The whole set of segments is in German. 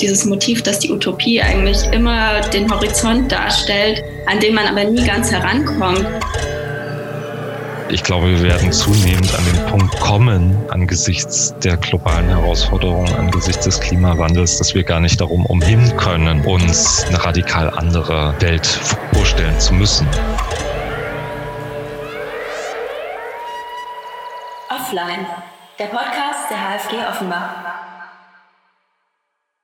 dieses Motiv, dass die Utopie eigentlich immer den Horizont darstellt, an den man aber nie ganz herankommt. Ich glaube, wir werden zunehmend an den Punkt kommen, angesichts der globalen Herausforderungen, angesichts des Klimawandels, dass wir gar nicht darum umhin können, uns eine radikal andere Welt vorstellen zu müssen. Offline, der Podcast der HFG Offenbach.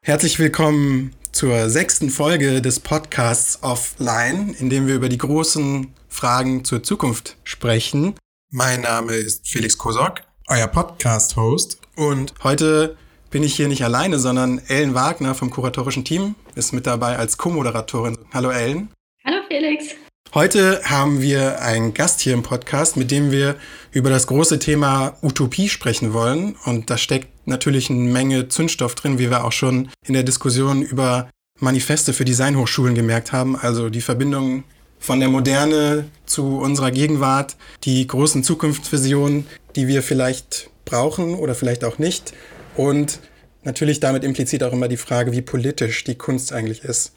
Herzlich willkommen zur sechsten Folge des Podcasts Offline, in dem wir über die großen Fragen zur Zukunft sprechen. Mein Name ist Felix Kosok, euer Podcast-Host. Und heute bin ich hier nicht alleine, sondern Ellen Wagner vom kuratorischen Team ist mit dabei als Co-Moderatorin. Hallo Ellen. Hallo Felix. Heute haben wir einen Gast hier im Podcast, mit dem wir über das große Thema Utopie sprechen wollen. Und da steckt natürlich eine Menge Zündstoff drin, wie wir auch schon in der Diskussion über Manifeste für Designhochschulen gemerkt haben. Also die Verbindung von der Moderne zu unserer Gegenwart, die großen Zukunftsvisionen, die wir vielleicht brauchen oder vielleicht auch nicht. Und natürlich damit implizit auch immer die Frage, wie politisch die Kunst eigentlich ist.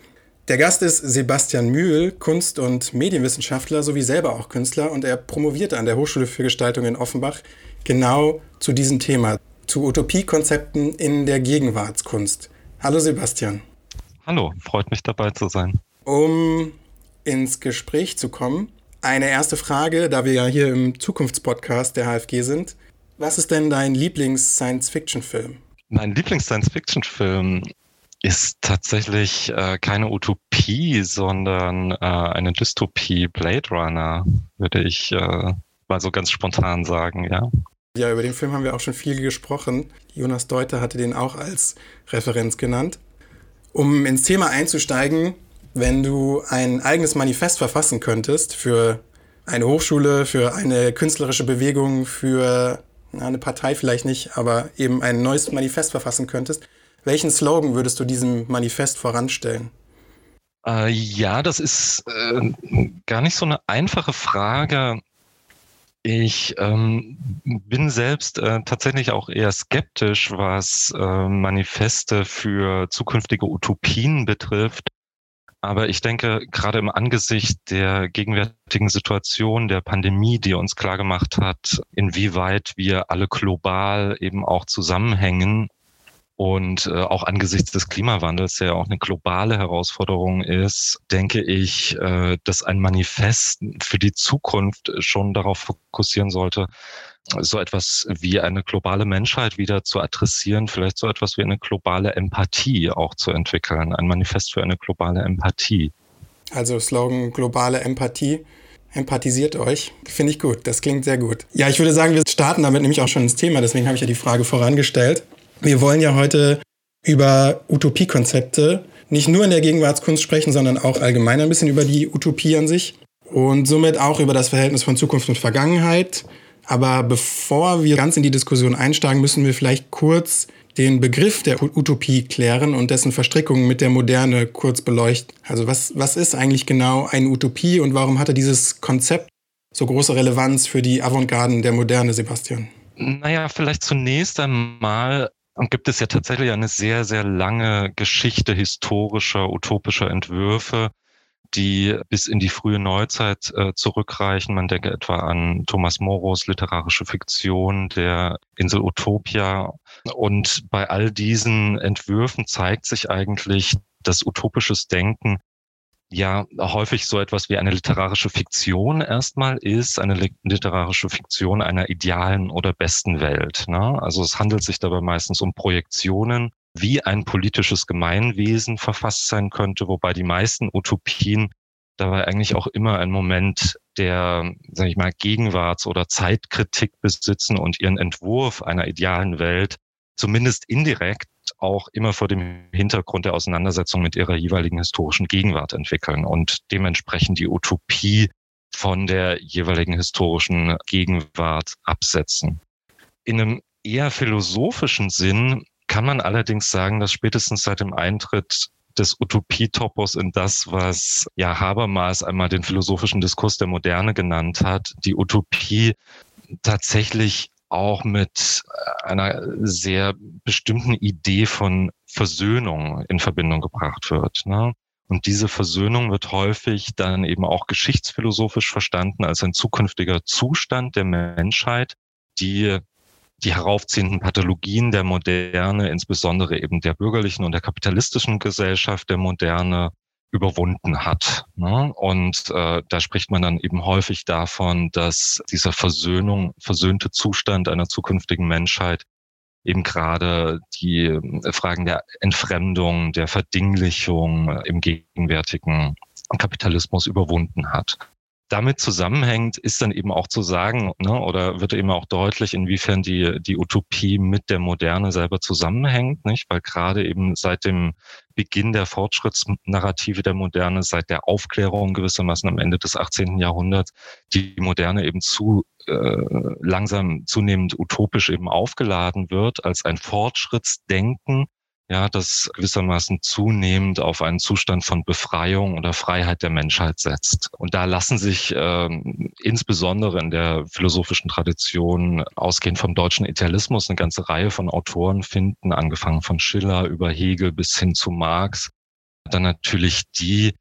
Der Gast ist Sebastian Mühl, Kunst- und Medienwissenschaftler sowie selber auch Künstler und er promovierte an der Hochschule für Gestaltung in Offenbach genau zu diesem Thema, zu Utopiekonzepten in der Gegenwartskunst. Hallo Sebastian. Hallo, freut mich dabei zu sein. Um ins Gespräch zu kommen, eine erste Frage, da wir ja hier im Zukunftspodcast der HFG sind. Was ist denn dein Lieblings-Science-Fiction-Film? Mein Lieblings-Science-Fiction-Film ist tatsächlich äh, keine Utopie, sondern äh, eine Dystopie. Blade Runner, würde ich äh, mal so ganz spontan sagen, ja. Ja, über den Film haben wir auch schon viel gesprochen. Jonas Deuter hatte den auch als Referenz genannt. Um ins Thema einzusteigen, wenn du ein eigenes Manifest verfassen könntest für eine Hochschule, für eine künstlerische Bewegung, für eine Partei vielleicht nicht, aber eben ein neues Manifest verfassen könntest, welchen Slogan würdest du diesem Manifest voranstellen? Äh, ja, das ist äh, gar nicht so eine einfache Frage. Ich ähm, bin selbst äh, tatsächlich auch eher skeptisch, was äh, Manifeste für zukünftige Utopien betrifft. Aber ich denke, gerade im Angesicht der gegenwärtigen Situation der Pandemie, die uns klargemacht hat, inwieweit wir alle global eben auch zusammenhängen und äh, auch angesichts des Klimawandels, der ja auch eine globale Herausforderung ist, denke ich, äh, dass ein Manifest für die Zukunft schon darauf fokussieren sollte, so etwas wie eine globale Menschheit wieder zu adressieren, vielleicht so etwas wie eine globale Empathie auch zu entwickeln, ein Manifest für eine globale Empathie. Also Slogan globale Empathie. Empathisiert euch. Finde ich gut. Das klingt sehr gut. Ja, ich würde sagen, wir starten damit nämlich auch schon ins Thema. Deswegen habe ich ja die Frage vorangestellt. Wir wollen ja heute über Utopiekonzepte nicht nur in der Gegenwartskunst sprechen, sondern auch allgemein ein bisschen über die Utopie an sich und somit auch über das Verhältnis von Zukunft und Vergangenheit. Aber bevor wir ganz in die Diskussion einsteigen, müssen wir vielleicht kurz den Begriff der Utopie klären und dessen Verstrickungen mit der Moderne kurz beleuchten. Also was, was ist eigentlich genau eine Utopie und warum hatte dieses Konzept so große Relevanz für die Avantgarden der Moderne, Sebastian? Naja, vielleicht zunächst einmal und gibt es ja tatsächlich eine sehr, sehr lange Geschichte historischer, utopischer Entwürfe, die bis in die frühe Neuzeit äh, zurückreichen. Man denke etwa an Thomas Moros literarische Fiktion der Insel Utopia. Und bei all diesen Entwürfen zeigt sich eigentlich, dass utopisches Denken ja häufig so etwas wie eine literarische Fiktion erstmal ist, eine literarische Fiktion einer idealen oder besten Welt. Ne? Also es handelt sich dabei meistens um Projektionen, wie ein politisches Gemeinwesen verfasst sein könnte, wobei die meisten Utopien dabei eigentlich auch immer einen Moment der, sage ich mal, Gegenwarts- oder Zeitkritik besitzen und ihren Entwurf einer idealen Welt zumindest indirekt auch immer vor dem Hintergrund der Auseinandersetzung mit ihrer jeweiligen historischen Gegenwart entwickeln und dementsprechend die Utopie von der jeweiligen historischen Gegenwart absetzen. In einem eher philosophischen Sinn kann man allerdings sagen, dass spätestens seit dem Eintritt des Utopietopos in das, was ja Habermas einmal den philosophischen Diskurs der Moderne genannt hat, die Utopie tatsächlich auch mit äh, einer sehr bestimmten Idee von Versöhnung in Verbindung gebracht wird. Ne? Und diese Versöhnung wird häufig dann eben auch geschichtsphilosophisch verstanden als ein zukünftiger Zustand der Menschheit, die die heraufziehenden Pathologien der Moderne, insbesondere eben der bürgerlichen und der kapitalistischen Gesellschaft der Moderne, überwunden hat. Ne? Und äh, da spricht man dann eben häufig davon, dass dieser Versöhnung, versöhnte Zustand einer zukünftigen Menschheit eben gerade die äh, Fragen der Entfremdung, der Verdinglichung im gegenwärtigen Kapitalismus überwunden hat damit zusammenhängt, ist dann eben auch zu sagen, ne, oder wird eben auch deutlich, inwiefern die, die Utopie mit der Moderne selber zusammenhängt, nicht? Weil gerade eben seit dem Beginn der Fortschrittsnarrative der Moderne, seit der Aufklärung gewissermaßen am Ende des 18. Jahrhunderts, die Moderne eben zu äh, langsam zunehmend utopisch eben aufgeladen wird als ein Fortschrittsdenken, ja, das gewissermaßen zunehmend auf einen Zustand von Befreiung oder Freiheit der Menschheit setzt. Und da lassen sich ähm, insbesondere in der philosophischen Tradition, ausgehend vom deutschen Idealismus, eine ganze Reihe von Autoren finden, angefangen von Schiller über Hegel bis hin zu Marx. Dann natürlich die,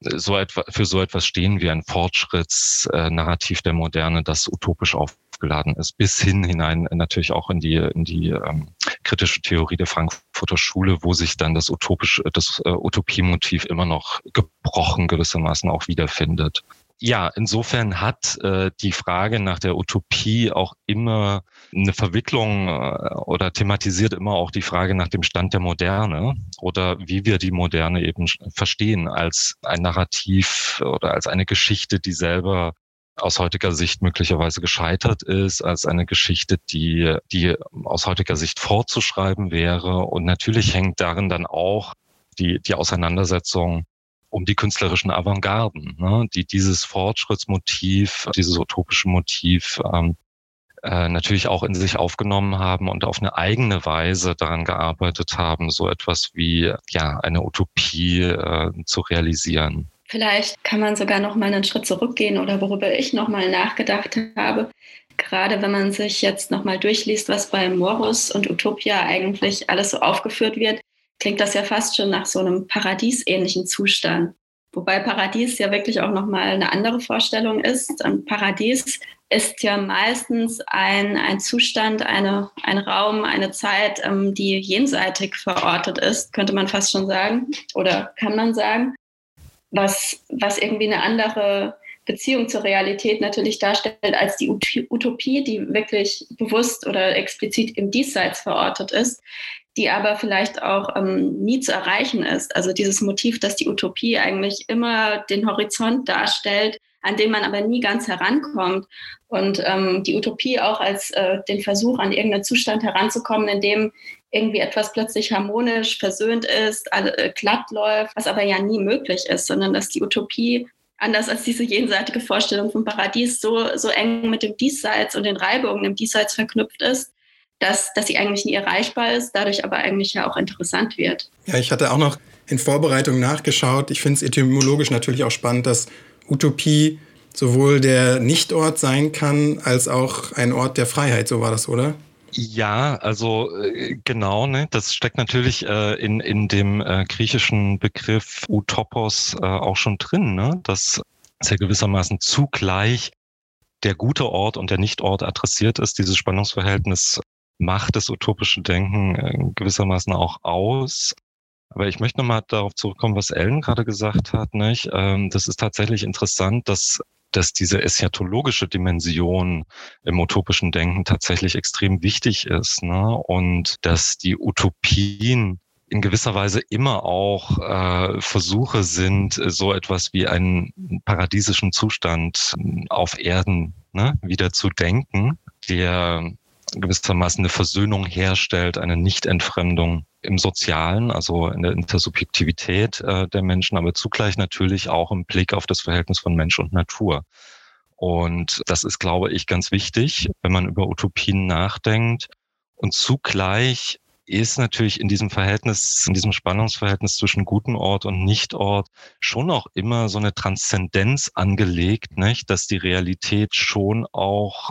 so etwa, für so etwas stehen wie ein Fortschrittsnarrativ der Moderne, das utopisch aufgeladen ist, bis hin hinein natürlich auch in die, in die ähm, kritische Theorie der Frankfurter Schule, wo sich dann das utopische, das äh, Utopiemotiv immer noch gebrochen gewissermaßen auch wiederfindet. Ja, insofern hat äh, die Frage nach der Utopie auch immer eine Verwicklung äh, oder thematisiert immer auch die Frage nach dem Stand der Moderne oder wie wir die Moderne eben verstehen als ein Narrativ oder als eine Geschichte, die selber aus heutiger Sicht möglicherweise gescheitert ist, als eine Geschichte, die, die aus heutiger Sicht fortzuschreiben wäre. Und natürlich hängt darin dann auch die, die Auseinandersetzung um die künstlerischen Avantgarden, ne, die dieses Fortschrittsmotiv, dieses utopische Motiv ähm, äh, natürlich auch in sich aufgenommen haben und auf eine eigene Weise daran gearbeitet haben, so etwas wie ja eine Utopie äh, zu realisieren. Vielleicht kann man sogar noch mal einen Schritt zurückgehen oder worüber ich noch mal nachgedacht habe. Gerade wenn man sich jetzt noch mal durchliest, was bei Morus und Utopia eigentlich alles so aufgeführt wird, klingt das ja fast schon nach so einem paradiesähnlichen Zustand. Wobei Paradies ja wirklich auch noch mal eine andere Vorstellung ist. Ein Paradies ist ja meistens ein, ein Zustand, eine, ein Raum, eine Zeit, ähm, die jenseitig verortet ist, könnte man fast schon sagen oder kann man sagen was, was irgendwie eine andere Beziehung zur Realität natürlich darstellt als die Utopie, die wirklich bewusst oder explizit im Diesseits verortet ist, die aber vielleicht auch ähm, nie zu erreichen ist. Also dieses Motiv, dass die Utopie eigentlich immer den Horizont darstellt, an den man aber nie ganz herankommt. Und ähm, die Utopie auch als äh, den Versuch, an irgendeinen Zustand heranzukommen, in dem irgendwie etwas plötzlich harmonisch versöhnt ist, äh, glatt läuft, was aber ja nie möglich ist, sondern dass die Utopie anders als diese jenseitige Vorstellung vom Paradies so, so eng mit dem Diesseits und den Reibungen im Diesseits verknüpft ist, dass, dass sie eigentlich nie erreichbar ist, dadurch aber eigentlich ja auch interessant wird. Ja, ich hatte auch noch in Vorbereitung nachgeschaut. Ich finde es etymologisch natürlich auch spannend, dass Utopie sowohl der Nichtort sein kann, als auch ein Ort der Freiheit. So war das, oder? Ja, also äh, genau, ne? das steckt natürlich äh, in, in dem äh, griechischen Begriff Utopos äh, auch schon drin, ne? dass ja gewissermaßen zugleich der gute Ort und der Nichtort adressiert ist. Dieses Spannungsverhältnis macht das utopische Denken äh, gewissermaßen auch aus. Aber ich möchte nochmal darauf zurückkommen, was Ellen gerade gesagt hat. Nicht? Ähm, das ist tatsächlich interessant, dass dass diese eschatologische Dimension im utopischen Denken tatsächlich extrem wichtig ist ne? und dass die Utopien in gewisser Weise immer auch äh, Versuche sind, so etwas wie einen paradiesischen Zustand auf Erden ne, wieder zu denken, der gewissermaßen eine Versöhnung herstellt, eine Nichtentfremdung im Sozialen, also in der Intersubjektivität äh, der Menschen, aber zugleich natürlich auch im Blick auf das Verhältnis von Mensch und Natur. Und das ist, glaube ich, ganz wichtig, wenn man über Utopien nachdenkt. Und zugleich ist natürlich in diesem Verhältnis, in diesem Spannungsverhältnis zwischen guten Ort und Nichtort schon auch immer so eine Transzendenz angelegt, nicht? dass die Realität schon auch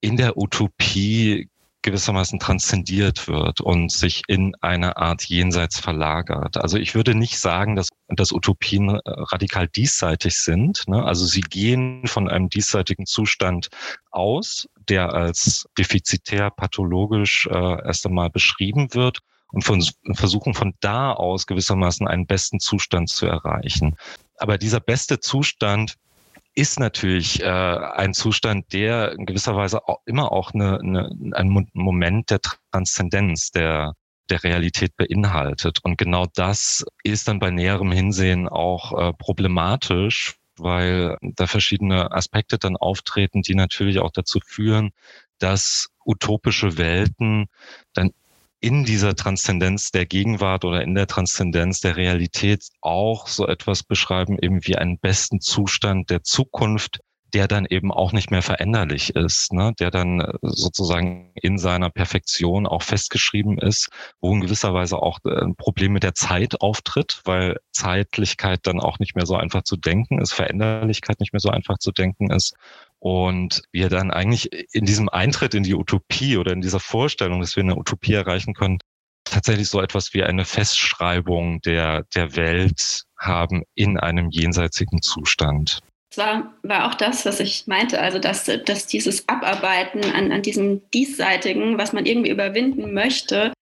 in der Utopie gewissermaßen transzendiert wird und sich in eine Art Jenseits verlagert. Also ich würde nicht sagen, dass, dass Utopien radikal diesseitig sind. Ne? Also sie gehen von einem diesseitigen Zustand aus, der als defizitär, pathologisch äh, erst einmal beschrieben wird und von, versuchen von da aus gewissermaßen einen besten Zustand zu erreichen. Aber dieser beste Zustand ist natürlich äh, ein Zustand, der in gewisser Weise auch immer auch eine, eine, ein Moment der Transzendenz, der, der Realität beinhaltet. Und genau das ist dann bei näherem Hinsehen auch äh, problematisch, weil da verschiedene Aspekte dann auftreten, die natürlich auch dazu führen, dass utopische Welten dann in dieser Transzendenz der Gegenwart oder in der Transzendenz der Realität auch so etwas beschreiben, eben wie einen besten Zustand der Zukunft, der dann eben auch nicht mehr veränderlich ist, ne? der dann äh, sozusagen in seiner Perfektion auch festgeschrieben ist, wo in gewisser Weise auch äh, ein Problem mit der Zeit auftritt, weil Zeitlichkeit dann auch nicht mehr so einfach zu denken ist, Veränderlichkeit nicht mehr so einfach zu denken ist und wir dann eigentlich in diesem Eintritt in die Utopie oder in dieser Vorstellung, dass wir eine Utopie erreichen können, tatsächlich so etwas wie eine Festschreibung der, der Welt haben in einem jenseitigen Zustand. Das war, war auch das, was ich meinte, also dass, dass dieses Abarbeiten an, an diesem Diesseitigen, was man irgendwie überwinden möchte,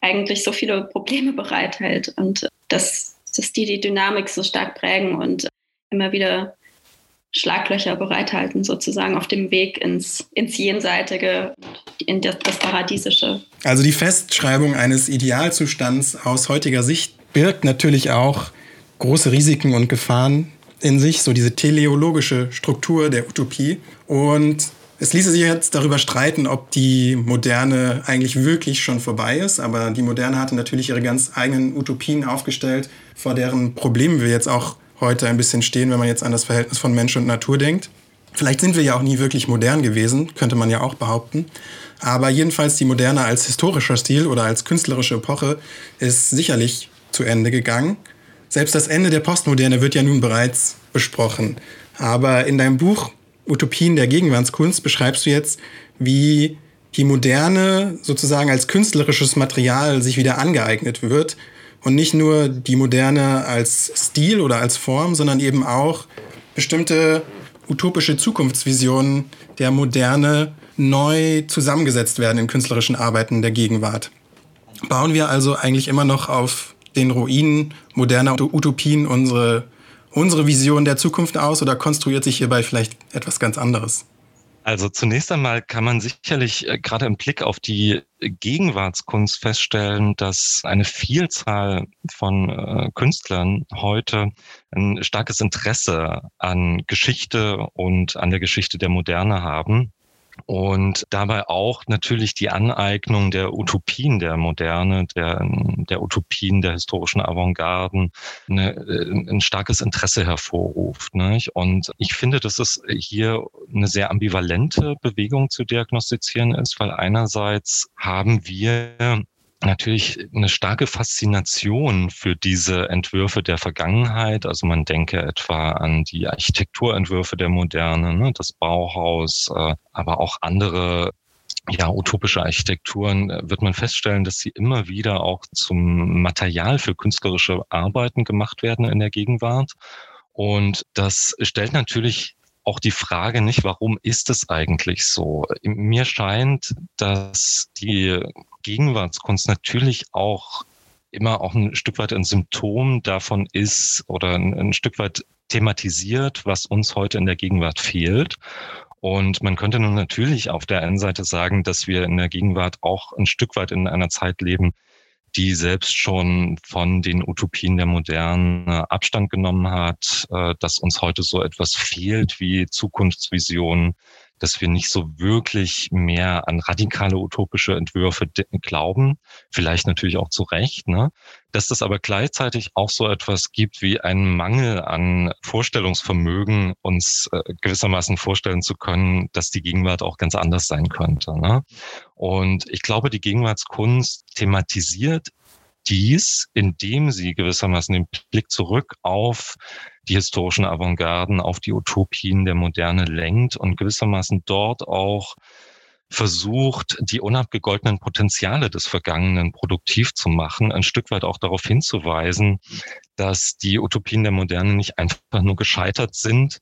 eigentlich so viele Probleme bereithält und dass, dass die die Dynamik so stark prägen und immer wieder Schlaglöcher bereithalten, sozusagen auf dem Weg ins, ins Jenseitige, in das, das Paradiesische. Also die Festschreibung eines Idealzustands aus heutiger Sicht birgt natürlich auch große Risiken und Gefahren in sich, so diese teleologische Struktur der Utopie. Und es ließe sich jetzt darüber streiten, ob die Moderne eigentlich wirklich schon vorbei ist. Aber die Moderne hatte natürlich ihre ganz eigenen Utopien aufgestellt, vor deren Problemen wir jetzt auch heute ein bisschen stehen, wenn man jetzt an das Verhältnis von Mensch und Natur denkt. Vielleicht sind wir ja auch nie wirklich modern gewesen, könnte man ja auch behaupten. Aber jedenfalls die Moderne als historischer Stil oder als künstlerische Epoche ist sicherlich zu Ende gegangen. Selbst das Ende der Postmoderne wird ja nun bereits besprochen. Aber in deinem Buch Utopien der Gegenwartskunst beschreibst du jetzt, wie die Moderne sozusagen als künstlerisches Material sich wieder angeeignet wird und nicht nur die Moderne als Stil oder als Form, sondern eben auch bestimmte utopische Zukunftsvisionen der Moderne neu zusammengesetzt werden in künstlerischen Arbeiten der Gegenwart. Bauen wir also eigentlich immer noch auf den Ruinen moderner Utopien unsere, unsere Vision der Zukunft aus oder konstruiert sich hierbei vielleicht etwas ganz anderes? Also zunächst einmal kann man sicherlich äh, gerade im Blick auf die Gegenwartskunst feststellen, dass eine Vielzahl von äh, Künstlern heute ein starkes Interesse an Geschichte und an der Geschichte der Moderne haben und dabei auch natürlich die Aneignung der Utopien der Moderne, der, der Utopien der historischen Avantgarden eine, äh, ein starkes Interesse hervorruft. Nicht? Und ich finde, dass es hier eine sehr ambivalente Bewegung zu diagnostizieren ist, weil einerseits haben wir natürlich eine starke Faszination für diese Entwürfe der Vergangenheit. Also man denke etwa an die Architekturentwürfe der Moderne, ne, das Bauhaus, äh, aber auch andere ja, utopische Architekturen äh, wird man feststellen, dass sie immer wieder auch zum Material für künstlerische Arbeiten gemacht werden in der Gegenwart. Und das stellt natürlich auch die Frage nicht, warum ist es eigentlich so? Mir scheint, dass die Gegenwartskunst natürlich auch immer auch ein Stück weit ein Symptom davon ist oder ein, ein Stück weit thematisiert, was uns heute in der Gegenwart fehlt. Und man könnte nun natürlich auf der einen Seite sagen, dass wir in der Gegenwart auch ein Stück weit in einer Zeit leben, die selbst schon von den Utopien der Moderne Abstand genommen hat, äh, dass uns heute so etwas fehlt wie Zukunftsvisionen, dass wir nicht so wirklich mehr an radikale utopische Entwürfe glauben, vielleicht natürlich auch zu Recht, ne? dass das aber gleichzeitig auch so etwas gibt wie einen Mangel an Vorstellungsvermögen, uns äh, gewissermaßen vorstellen zu können, dass die Gegenwart auch ganz anders sein könnte. Ne? Und ich glaube, die Gegenwartskunst thematisiert dies, indem sie gewissermaßen den Blick zurück auf die historischen Avantgarden, auf die Utopien der Moderne lenkt und gewissermaßen dort auch versucht, die unabgegoltenen Potenziale des Vergangenen produktiv zu machen, ein Stück weit auch darauf hinzuweisen, dass die Utopien der Moderne nicht einfach nur gescheitert sind,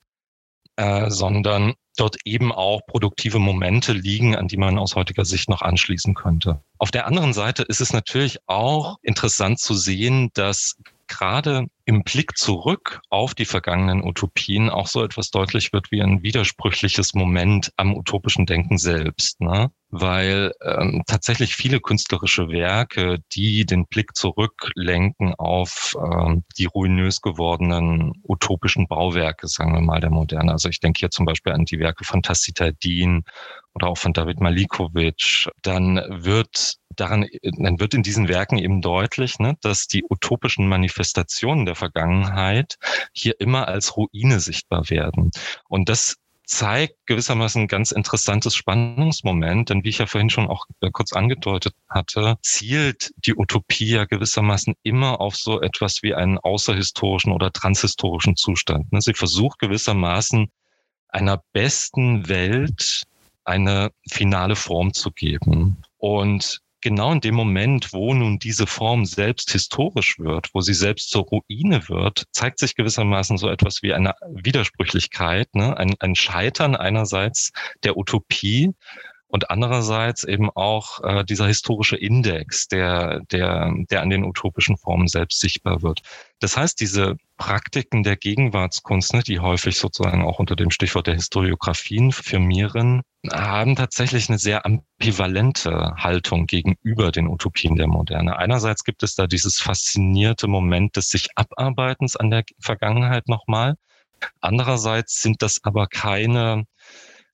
äh, sondern dort eben auch produktive Momente liegen, an die man aus heutiger Sicht noch anschließen könnte. Auf der anderen Seite ist es natürlich auch interessant zu sehen, dass gerade im Blick zurück auf die vergangenen Utopien auch so etwas deutlich wird wie ein widersprüchliches Moment am utopischen Denken selbst. Ne? Weil ähm, tatsächlich viele künstlerische Werke, die den Blick zurücklenken auf ähm, die ruinös gewordenen utopischen Bauwerke, sagen wir mal, der Moderne. Also ich denke hier zum Beispiel an die Werke von Tacita Dean oder auch von David Malikovic, dann wird daran, dann wird in diesen Werken eben deutlich, ne, dass die utopischen Manifestationen der Vergangenheit hier immer als Ruine sichtbar werden. Und das zeigt gewissermaßen ein ganz interessantes Spannungsmoment, denn wie ich ja vorhin schon auch äh, kurz angedeutet hatte, zielt die Utopie ja gewissermaßen immer auf so etwas wie einen außerhistorischen oder transhistorischen Zustand. Ne. Sie versucht gewissermaßen einer besten Welt eine finale Form zu geben. Und genau in dem Moment, wo nun diese Form selbst historisch wird, wo sie selbst zur Ruine wird, zeigt sich gewissermaßen so etwas wie eine Widersprüchlichkeit, ne? ein, ein Scheitern einerseits der Utopie und andererseits eben auch äh, dieser historische Index, der, der, der an den utopischen Formen selbst sichtbar wird. Das heißt, diese Praktiken der Gegenwartskunst, ne, die häufig sozusagen auch unter dem Stichwort der Historiografien firmieren, haben tatsächlich eine sehr ambivalente Haltung gegenüber den Utopien der Moderne. Einerseits gibt es da dieses faszinierte Moment des sich Abarbeitens an der Vergangenheit nochmal. Andererseits sind das aber keine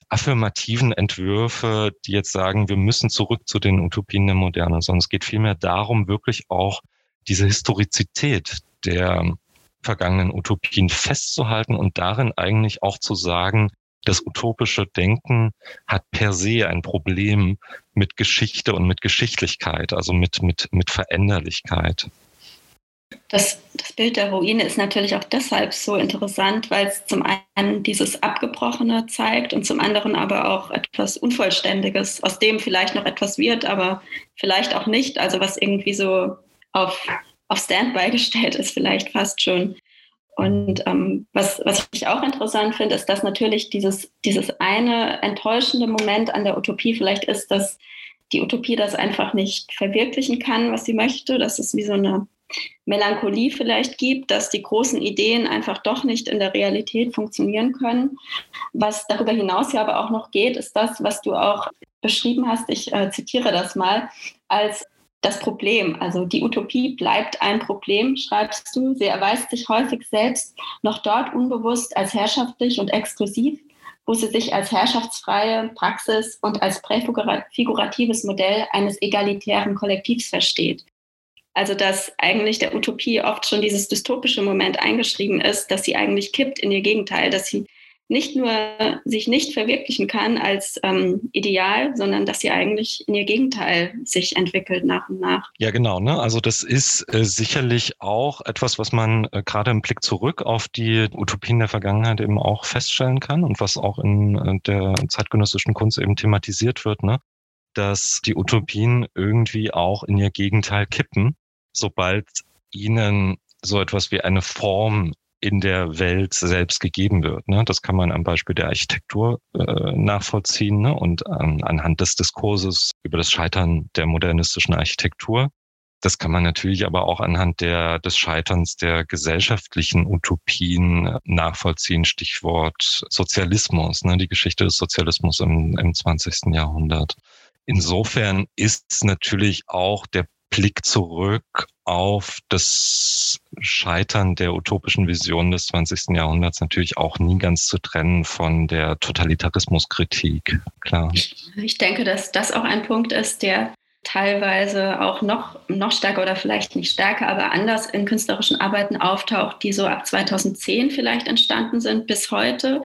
affirmativen Entwürfe, die jetzt sagen, wir müssen zurück zu den Utopien der Moderne, sondern es geht vielmehr darum, wirklich auch diese Historizität der vergangenen Utopien festzuhalten und darin eigentlich auch zu sagen, das utopische Denken hat per se ein Problem mit Geschichte und mit Geschichtlichkeit, also mit, mit, mit Veränderlichkeit. Das, das Bild der Ruine ist natürlich auch deshalb so interessant, weil es zum einen dieses Abgebrochene zeigt und zum anderen aber auch etwas Unvollständiges, aus dem vielleicht noch etwas wird, aber vielleicht auch nicht. Also was irgendwie so auf, auf Standby gestellt ist, vielleicht fast schon. Und ähm, was, was ich auch interessant finde, ist, dass natürlich dieses, dieses eine enttäuschende Moment an der Utopie vielleicht ist, dass die Utopie das einfach nicht verwirklichen kann, was sie möchte, dass es wie so eine Melancholie vielleicht gibt, dass die großen Ideen einfach doch nicht in der Realität funktionieren können. Was darüber hinaus ja aber auch noch geht, ist das, was du auch beschrieben hast, ich äh, zitiere das mal, als das Problem. Also die Utopie bleibt ein Problem, schreibst du. Sie erweist sich häufig selbst noch dort unbewusst als herrschaftlich und exklusiv, wo sie sich als herrschaftsfreie Praxis und als präfiguratives Modell eines egalitären Kollektivs versteht. Also dass eigentlich der Utopie oft schon dieses dystopische Moment eingeschrieben ist, dass sie eigentlich kippt in ihr Gegenteil, dass sie nicht nur sich nicht verwirklichen kann als ähm, Ideal, sondern dass sie eigentlich in ihr Gegenteil sich entwickelt nach und nach. Ja, genau. Ne? Also das ist äh, sicherlich auch etwas, was man äh, gerade im Blick zurück auf die Utopien der Vergangenheit eben auch feststellen kann und was auch in äh, der zeitgenössischen Kunst eben thematisiert wird, ne? dass die Utopien irgendwie auch in ihr Gegenteil kippen sobald ihnen so etwas wie eine Form in der Welt selbst gegeben wird. Ne? Das kann man am Beispiel der Architektur äh, nachvollziehen ne? und ähm, anhand des Diskurses über das Scheitern der modernistischen Architektur. Das kann man natürlich aber auch anhand der, des Scheiterns der gesellschaftlichen Utopien nachvollziehen. Stichwort Sozialismus, ne? die Geschichte des Sozialismus im, im 20. Jahrhundert. Insofern ist natürlich auch der Blick zurück auf das Scheitern der utopischen Vision des 20. Jahrhunderts natürlich auch nie ganz zu trennen von der Totalitarismuskritik, klar. Ich denke, dass das auch ein Punkt ist, der teilweise auch noch, noch stärker oder vielleicht nicht stärker, aber anders in künstlerischen Arbeiten auftaucht, die so ab 2010 vielleicht entstanden sind bis heute.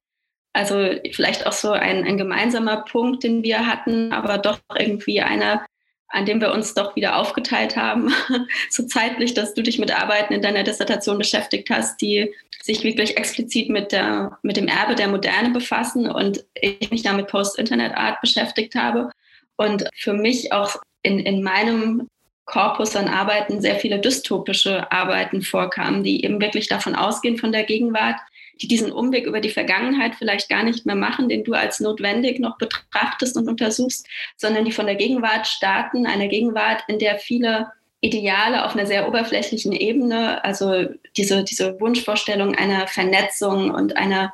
Also vielleicht auch so ein, ein gemeinsamer Punkt, den wir hatten, aber doch irgendwie einer, an dem wir uns doch wieder aufgeteilt haben, so zeitlich, dass du dich mit Arbeiten in deiner Dissertation beschäftigt hast, die sich wirklich explizit mit, der, mit dem Erbe der Moderne befassen und ich mich da mit Post-Internet-Art beschäftigt habe. Und für mich auch in, in meinem Korpus an Arbeiten sehr viele dystopische Arbeiten vorkamen, die eben wirklich davon ausgehen von der Gegenwart, die diesen Umweg über die Vergangenheit vielleicht gar nicht mehr machen, den du als notwendig noch betrachtest und untersuchst, sondern die von der Gegenwart starten, einer Gegenwart, in der viele Ideale auf einer sehr oberflächlichen Ebene, also diese, diese Wunschvorstellung einer Vernetzung und einer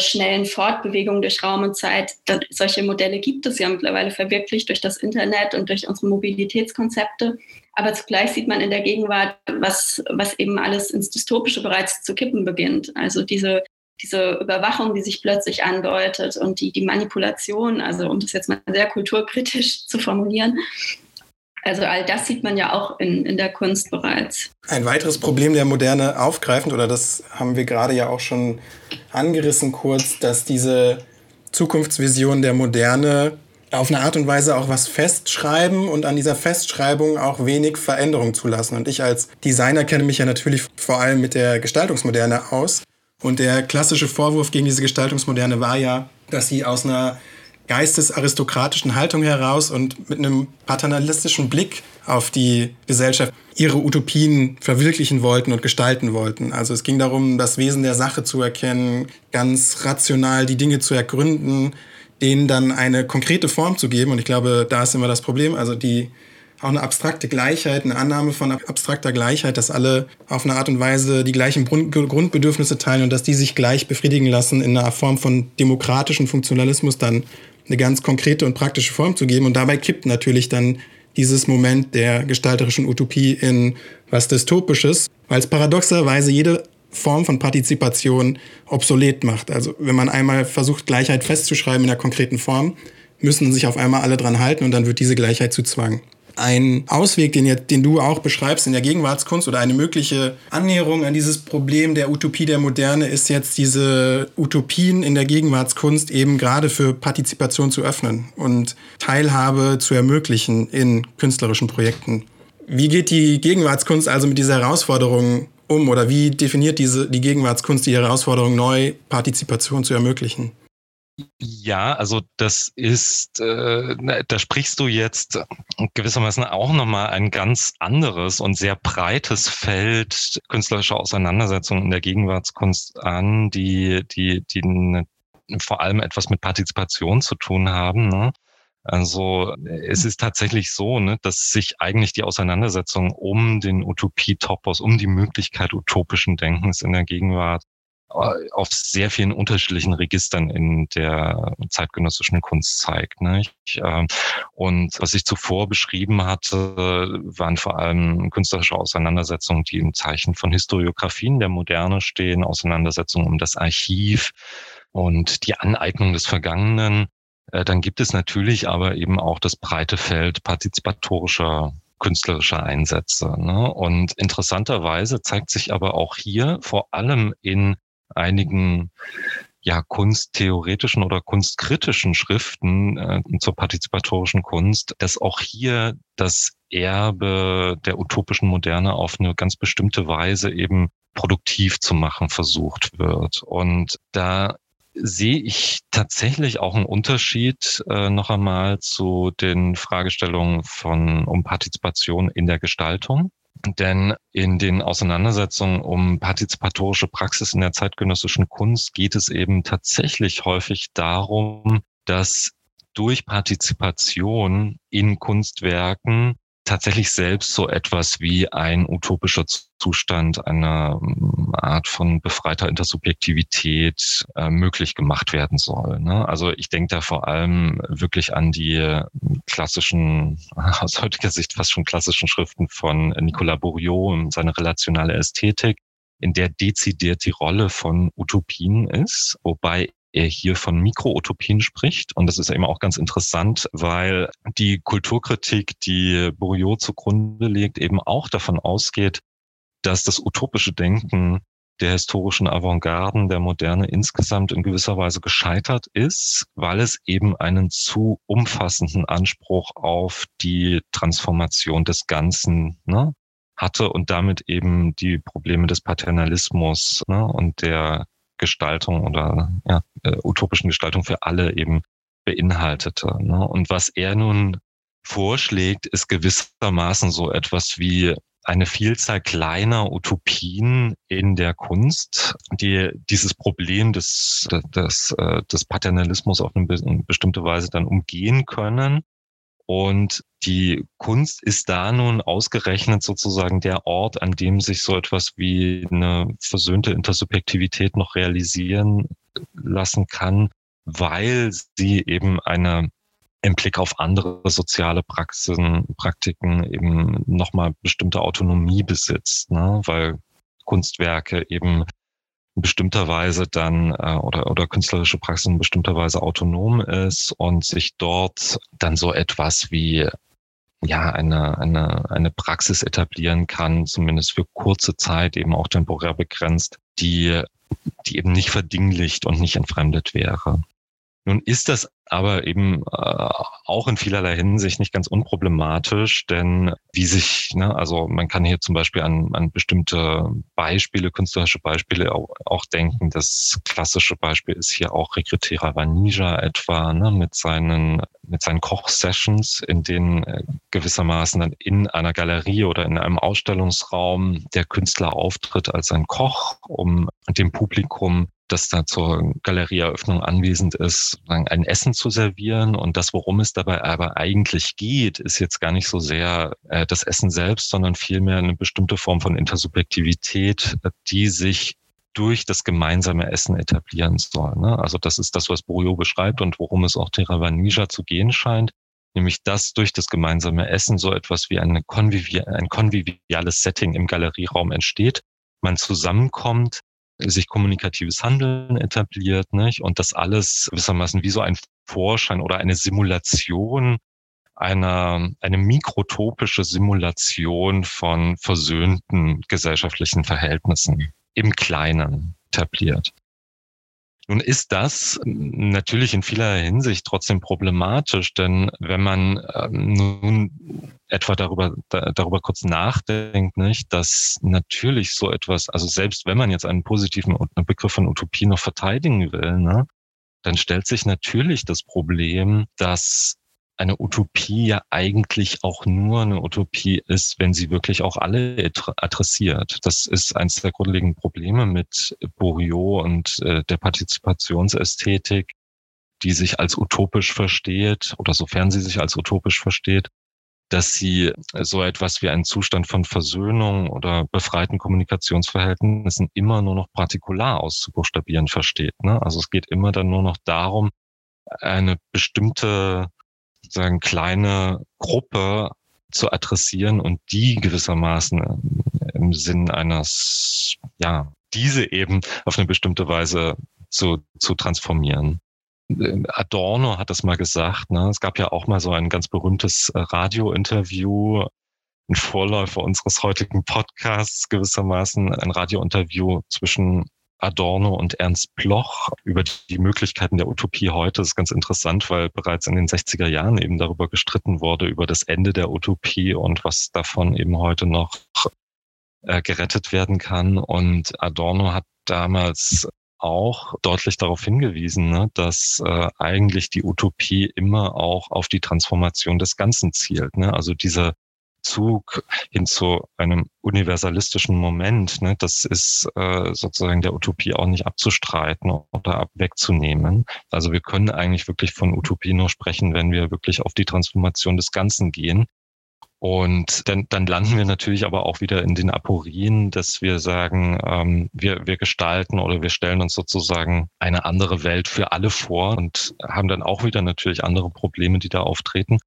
schnellen Fortbewegung durch Raum und Zeit. Solche Modelle gibt es ja mittlerweile verwirklicht durch das Internet und durch unsere Mobilitätskonzepte. Aber zugleich sieht man in der Gegenwart, was, was eben alles ins Dystopische bereits zu kippen beginnt. Also diese, diese Überwachung, die sich plötzlich andeutet und die, die Manipulation, also um das jetzt mal sehr kulturkritisch zu formulieren, also all das sieht man ja auch in, in der Kunst bereits. Ein weiteres Problem der Moderne aufgreifend, oder das haben wir gerade ja auch schon angerissen kurz, dass diese Zukunftsvision der Moderne auf eine Art und Weise auch was festschreiben und an dieser Festschreibung auch wenig Veränderung zulassen. Und ich als Designer kenne mich ja natürlich vor allem mit der Gestaltungsmoderne aus. Und der klassische Vorwurf gegen diese Gestaltungsmoderne war ja, dass sie aus einer geistesaristokratischen Haltung heraus und mit einem paternalistischen Blick auf die Gesellschaft ihre Utopien verwirklichen wollten und gestalten wollten. Also es ging darum, das Wesen der Sache zu erkennen, ganz rational die Dinge zu ergründen, denen dann eine konkrete Form zu geben. Und ich glaube, da ist immer das Problem. Also die auch eine abstrakte Gleichheit, eine Annahme von abstrakter Gleichheit, dass alle auf eine Art und Weise die gleichen Grundbedürfnisse teilen und dass die sich gleich befriedigen lassen in einer Form von demokratischen Funktionalismus dann eine ganz konkrete und praktische Form zu geben. Und dabei kippt natürlich dann dieses Moment der gestalterischen Utopie in was Dystopisches, weil es paradoxerweise jede Form von Partizipation obsolet macht. Also wenn man einmal versucht, Gleichheit festzuschreiben in einer konkreten Form, müssen sich auf einmal alle dran halten und dann wird diese Gleichheit zu Zwang ein Ausweg, den, den du auch beschreibst in der Gegenwartskunst oder eine mögliche Annäherung an dieses Problem der Utopie der Moderne ist jetzt diese Utopien in der Gegenwartskunst eben gerade für Partizipation zu öffnen und Teilhabe zu ermöglichen in künstlerischen Projekten. Wie geht die Gegenwartskunst also mit dieser Herausforderung um oder wie definiert diese, die Gegenwartskunst die Herausforderung, neu Partizipation zu ermöglichen? Ja, also das ist, äh, da sprichst du jetzt gewissermaßen auch nochmal ein ganz anderes und sehr breites Feld künstlerischer Auseinandersetzungen in der Gegenwartskunst an, die, die, die vor allem etwas mit Partizipation zu tun haben. Ne? Also es ist tatsächlich so, ne, dass sich eigentlich die Auseinandersetzung um den Utopie-Topos, um die Möglichkeit utopischen Denkens in der Gegenwart auf sehr vielen unterschiedlichen Registern in der zeitgenössischen Kunst zeigt. Nicht? Ähm, und was ich zuvor beschrieben hatte, waren vor allem künstlerische Auseinandersetzungen, die im Zeichen von Historiografien der Moderne stehen, Auseinandersetzungen um das Archiv und die Aneignung des Vergangenen. Äh, dann gibt es natürlich aber eben auch das breite Feld partizipatorischer künstlerischer Einsätze. Ne? Und interessanterweise zeigt sich aber auch hier vor allem in einigen ja, kunsttheoretischen oder kunstkritischen Schriften äh, zur partizipatorischen Kunst, dass auch hier das Erbe der utopischen Moderne auf eine ganz bestimmte Weise eben produktiv zu machen versucht wird. Und da sehe ich tatsächlich auch einen Unterschied äh, noch einmal zu den Fragestellungen von um Partizipation in der Gestaltung. Denn in den Auseinandersetzungen um partizipatorische Praxis in der zeitgenössischen Kunst geht es eben tatsächlich häufig darum, dass durch Partizipation in Kunstwerken tatsächlich selbst so etwas wie ein utopischer Zustand einer mm, Art von befreiter Intersubjektivität äh, möglich gemacht werden soll. Ne? Also ich denke da vor allem wirklich an die klassischen, aus heutiger Sicht fast schon klassischen Schriften von Nicolas Bourriot und seine relationale Ästhetik, in der dezidiert die Rolle von Utopien ist, wobei er hier von Mikroutopien spricht. Und das ist eben auch ganz interessant, weil die Kulturkritik, die Bourriot zugrunde legt, eben auch davon ausgeht, dass das utopische Denken der historischen Avantgarden der Moderne insgesamt in gewisser Weise gescheitert ist, weil es eben einen zu umfassenden Anspruch auf die Transformation des Ganzen ne, hatte und damit eben die Probleme des Paternalismus ne, und der Gestaltung oder ja, äh, utopischen Gestaltung für alle eben beinhaltete. Ne. Und was er nun vorschlägt, ist gewissermaßen so etwas wie eine Vielzahl kleiner Utopien in der Kunst, die dieses Problem des, des, äh, des Paternalismus auf eine bestimmte Weise dann umgehen können. Und die Kunst ist da nun ausgerechnet sozusagen der Ort, an dem sich so etwas wie eine versöhnte Intersubjektivität noch realisieren lassen kann, weil sie eben eine im Blick auf andere soziale Praxen, Praktiken eben nochmal bestimmte Autonomie besitzt, ne? weil Kunstwerke eben in bestimmter Weise dann äh, oder, oder künstlerische Praxen in bestimmter Weise autonom ist und sich dort dann so etwas wie ja eine, eine, eine Praxis etablieren kann, zumindest für kurze Zeit, eben auch temporär begrenzt, die, die eben nicht verdinglicht und nicht entfremdet wäre. Nun ist das aber eben äh, auch in vielerlei Hinsicht nicht ganz unproblematisch, denn wie sich, ne, also man kann hier zum Beispiel an, an bestimmte Beispiele, künstlerische Beispiele auch, auch denken. Das klassische Beispiel ist hier auch Rekretera Vanija etwa, ne, mit seinen, mit seinen Kochsessions, in denen äh, gewissermaßen dann in einer Galerie oder in einem Ausstellungsraum der Künstler auftritt als ein Koch, um dem Publikum das da zur Galerieeröffnung anwesend ist, ein Essen zu servieren. Und das, worum es dabei aber eigentlich geht, ist jetzt gar nicht so sehr äh, das Essen selbst, sondern vielmehr eine bestimmte Form von Intersubjektivität, die sich durch das gemeinsame Essen etablieren soll. Ne? Also das ist das, was Bourriot beschreibt und worum es auch Theravada zu gehen scheint. Nämlich, dass durch das gemeinsame Essen so etwas wie eine konvivi ein konviviales Setting im Galerieraum entsteht. Man zusammenkommt, sich kommunikatives Handeln etabliert, nicht? Und das alles gewissermaßen wie so ein Vorschein oder eine Simulation einer, eine mikrotopische Simulation von versöhnten gesellschaftlichen Verhältnissen im Kleinen etabliert. Nun ist das natürlich in vieler Hinsicht trotzdem problematisch, denn wenn man ähm, nun etwa darüber, da, darüber kurz nachdenkt, nicht, dass natürlich so etwas, also selbst wenn man jetzt einen positiven Begriff von Utopie noch verteidigen will, ne, dann stellt sich natürlich das Problem, dass eine Utopie ja eigentlich auch nur eine Utopie ist, wenn sie wirklich auch alle adressiert. Das ist eines der grundlegenden Probleme mit Bourriot und äh, der Partizipationsästhetik, die sich als utopisch versteht oder sofern sie sich als utopisch versteht, dass sie so etwas wie einen Zustand von Versöhnung oder befreiten Kommunikationsverhältnissen immer nur noch partikular auszubuchstabieren versteht. Ne? Also es geht immer dann nur noch darum, eine bestimmte sozusagen kleine Gruppe zu adressieren und die gewissermaßen im Sinn eines, ja, diese eben auf eine bestimmte Weise zu, zu transformieren. Adorno hat das mal gesagt, ne? es gab ja auch mal so ein ganz berühmtes Radiointerview, ein Vorläufer unseres heutigen Podcasts gewissermaßen, ein Radiointerview zwischen Adorno und Ernst Bloch über die Möglichkeiten der Utopie heute. Das ist ganz interessant, weil bereits in den 60er Jahren eben darüber gestritten wurde, über das Ende der Utopie und was davon eben heute noch äh, gerettet werden kann. Und Adorno hat damals auch deutlich darauf hingewiesen, ne, dass äh, eigentlich die Utopie immer auch auf die Transformation des Ganzen zielt. Ne? Also diese Zug hin zu einem universalistischen Moment, ne, das ist äh, sozusagen der Utopie auch nicht abzustreiten oder wegzunehmen. Also wir können eigentlich wirklich von Utopie nur sprechen, wenn wir wirklich auf die Transformation des Ganzen gehen. Und dann, dann landen wir natürlich aber auch wieder in den Aporien, dass wir sagen, ähm, wir, wir gestalten oder wir stellen uns sozusagen eine andere Welt für alle vor und haben dann auch wieder natürlich andere Probleme, die da auftreten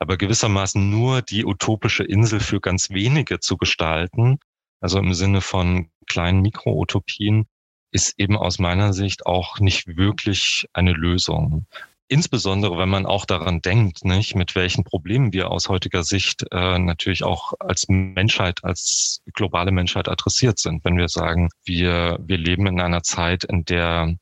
aber gewissermaßen nur die utopische Insel für ganz wenige zu gestalten, also im Sinne von kleinen Mikroutopien, ist eben aus meiner Sicht auch nicht wirklich eine Lösung. insbesondere wenn man auch daran denkt, nicht, mit welchen Problemen wir aus heutiger Sicht äh, natürlich auch als Menschheit, als globale Menschheit adressiert sind. Wenn wir sagen, wir, wir leben in einer Zeit, in der